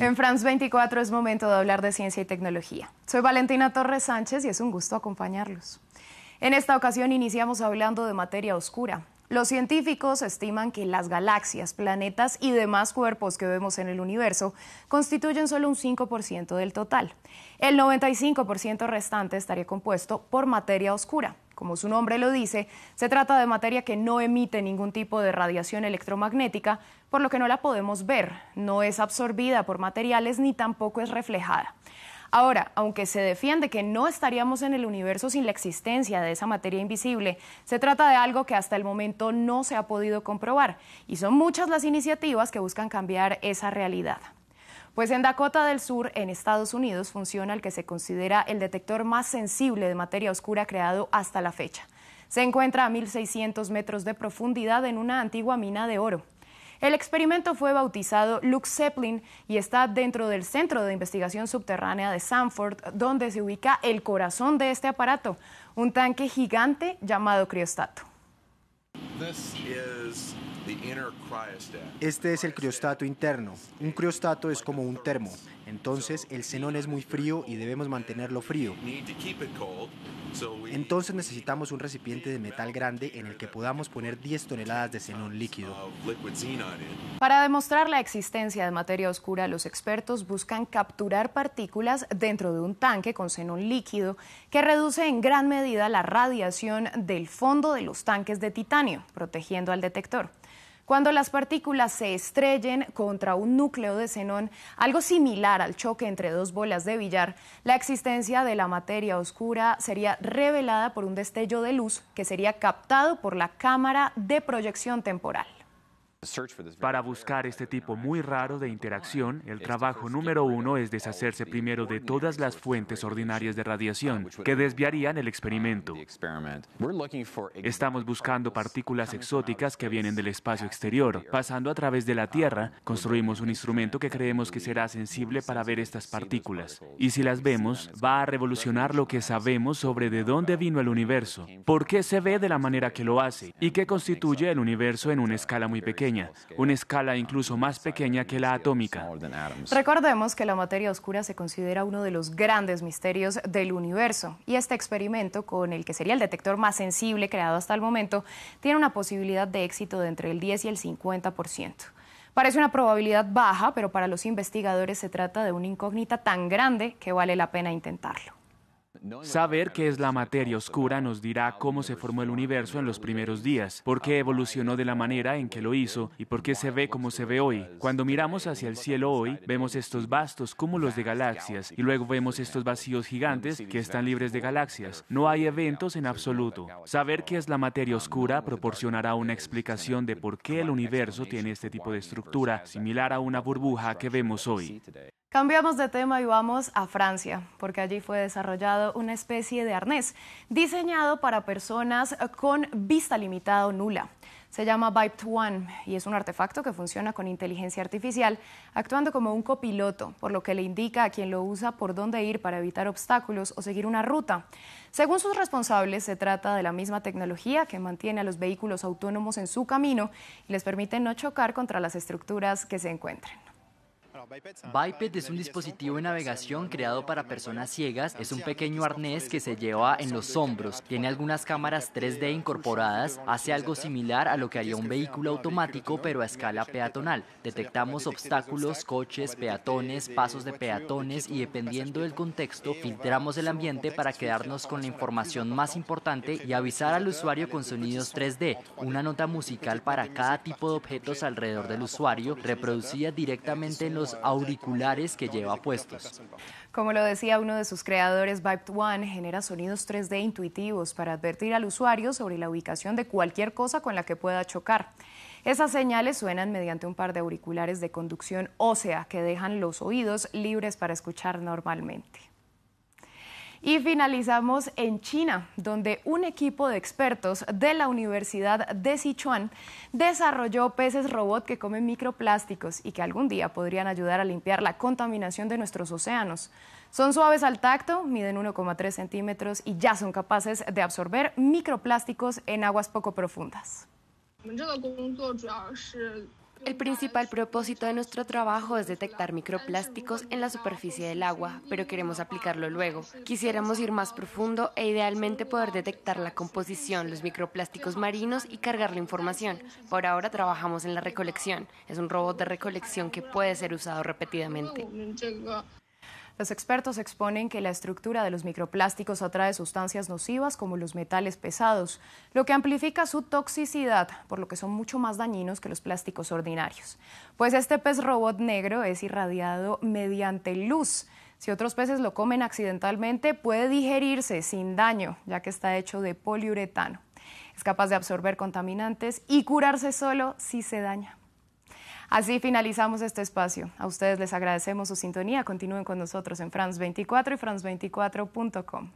En France 24 es momento de hablar de ciencia y tecnología. Soy Valentina Torres Sánchez y es un gusto acompañarlos. En esta ocasión iniciamos hablando de materia oscura. Los científicos estiman que las galaxias, planetas y demás cuerpos que vemos en el universo constituyen solo un 5% del total. El 95% restante estaría compuesto por materia oscura. Como su nombre lo dice, se trata de materia que no emite ningún tipo de radiación electromagnética, por lo que no la podemos ver, no es absorbida por materiales ni tampoco es reflejada. Ahora, aunque se defiende que no estaríamos en el universo sin la existencia de esa materia invisible, se trata de algo que hasta el momento no se ha podido comprobar y son muchas las iniciativas que buscan cambiar esa realidad. Pues en Dakota del Sur, en Estados Unidos, funciona el que se considera el detector más sensible de materia oscura creado hasta la fecha. Se encuentra a 1.600 metros de profundidad en una antigua mina de oro. El experimento fue bautizado Lux Zeppelin y está dentro del Centro de Investigación Subterránea de Sanford, donde se ubica el corazón de este aparato, un tanque gigante llamado criostato. Este es el criostato interno. Un criostato es como un termo. Entonces el xenón es muy frío y debemos mantenerlo frío. Entonces necesitamos un recipiente de metal grande en el que podamos poner 10 toneladas de xenón líquido. Para demostrar la existencia de materia oscura, los expertos buscan capturar partículas dentro de un tanque con xenón líquido que reduce en gran medida la radiación del fondo de los tanques de titanio, protegiendo al detector. Cuando las partículas se estrellen contra un núcleo de xenón, algo similar al choque entre dos bolas de billar, la existencia de la materia oscura sería revelada por un destello de luz que sería captado por la cámara de proyección temporal. Para buscar este tipo muy raro de interacción, el trabajo número uno es deshacerse primero de todas las fuentes ordinarias de radiación que desviarían el experimento. Estamos buscando partículas exóticas que vienen del espacio exterior. Pasando a través de la Tierra, construimos un instrumento que creemos que será sensible para ver estas partículas. Y si las vemos, va a revolucionar lo que sabemos sobre de dónde vino el universo, por qué se ve de la manera que lo hace y qué constituye el universo en una escala muy pequeña una escala incluso más pequeña que la atómica. Recordemos que la materia oscura se considera uno de los grandes misterios del universo y este experimento, con el que sería el detector más sensible creado hasta el momento, tiene una posibilidad de éxito de entre el 10 y el 50%. Parece una probabilidad baja, pero para los investigadores se trata de una incógnita tan grande que vale la pena intentarlo. Saber qué es la materia oscura nos dirá cómo se formó el universo en los primeros días, por qué evolucionó de la manera en que lo hizo y por qué se ve como se ve hoy. Cuando miramos hacia el cielo hoy, vemos estos vastos cúmulos de galaxias y luego vemos estos vacíos gigantes que están libres de galaxias. No hay eventos en absoluto. Saber qué es la materia oscura proporcionará una explicación de por qué el universo tiene este tipo de estructura similar a una burbuja que vemos hoy. Cambiamos de tema y vamos a Francia, porque allí fue desarrollado una especie de arnés diseñado para personas con vista limitada o nula. Se llama Vibe One y es un artefacto que funciona con inteligencia artificial, actuando como un copiloto, por lo que le indica a quien lo usa por dónde ir para evitar obstáculos o seguir una ruta. Según sus responsables, se trata de la misma tecnología que mantiene a los vehículos autónomos en su camino y les permite no chocar contra las estructuras que se encuentren. Biped es un dispositivo de navegación creado para personas ciegas. Es un pequeño arnés que se lleva en los hombros. Tiene algunas cámaras 3D incorporadas. Hace algo similar a lo que haría un vehículo automático, pero a escala peatonal. Detectamos obstáculos, coches, peatones, pasos de peatones y dependiendo del contexto, filtramos el ambiente para quedarnos con la información más importante y avisar al usuario con sonidos 3D. Una nota musical para cada tipo de objetos alrededor del usuario, reproducida directamente en los auriculares que lleva puestos. Como lo decía uno de sus creadores, Vibe One genera sonidos 3D intuitivos para advertir al usuario sobre la ubicación de cualquier cosa con la que pueda chocar. Esas señales suenan mediante un par de auriculares de conducción ósea que dejan los oídos libres para escuchar normalmente. Y finalizamos en China, donde un equipo de expertos de la Universidad de Sichuan desarrolló peces robot que comen microplásticos y que algún día podrían ayudar a limpiar la contaminación de nuestros océanos. Son suaves al tacto, miden 1,3 centímetros y ya son capaces de absorber microplásticos en aguas poco profundas. El principal propósito de nuestro trabajo es detectar microplásticos en la superficie del agua, pero queremos aplicarlo luego. Quisiéramos ir más profundo e idealmente poder detectar la composición, los microplásticos marinos y cargar la información. Por ahora trabajamos en la recolección. Es un robot de recolección que puede ser usado repetidamente. Los expertos exponen que la estructura de los microplásticos atrae sustancias nocivas como los metales pesados, lo que amplifica su toxicidad, por lo que son mucho más dañinos que los plásticos ordinarios. Pues este pez robot negro es irradiado mediante luz. Si otros peces lo comen accidentalmente, puede digerirse sin daño, ya que está hecho de poliuretano. Es capaz de absorber contaminantes y curarse solo si se daña. Así finalizamos este espacio. A ustedes les agradecemos su sintonía. Continúen con nosotros en France 24 y France24.com.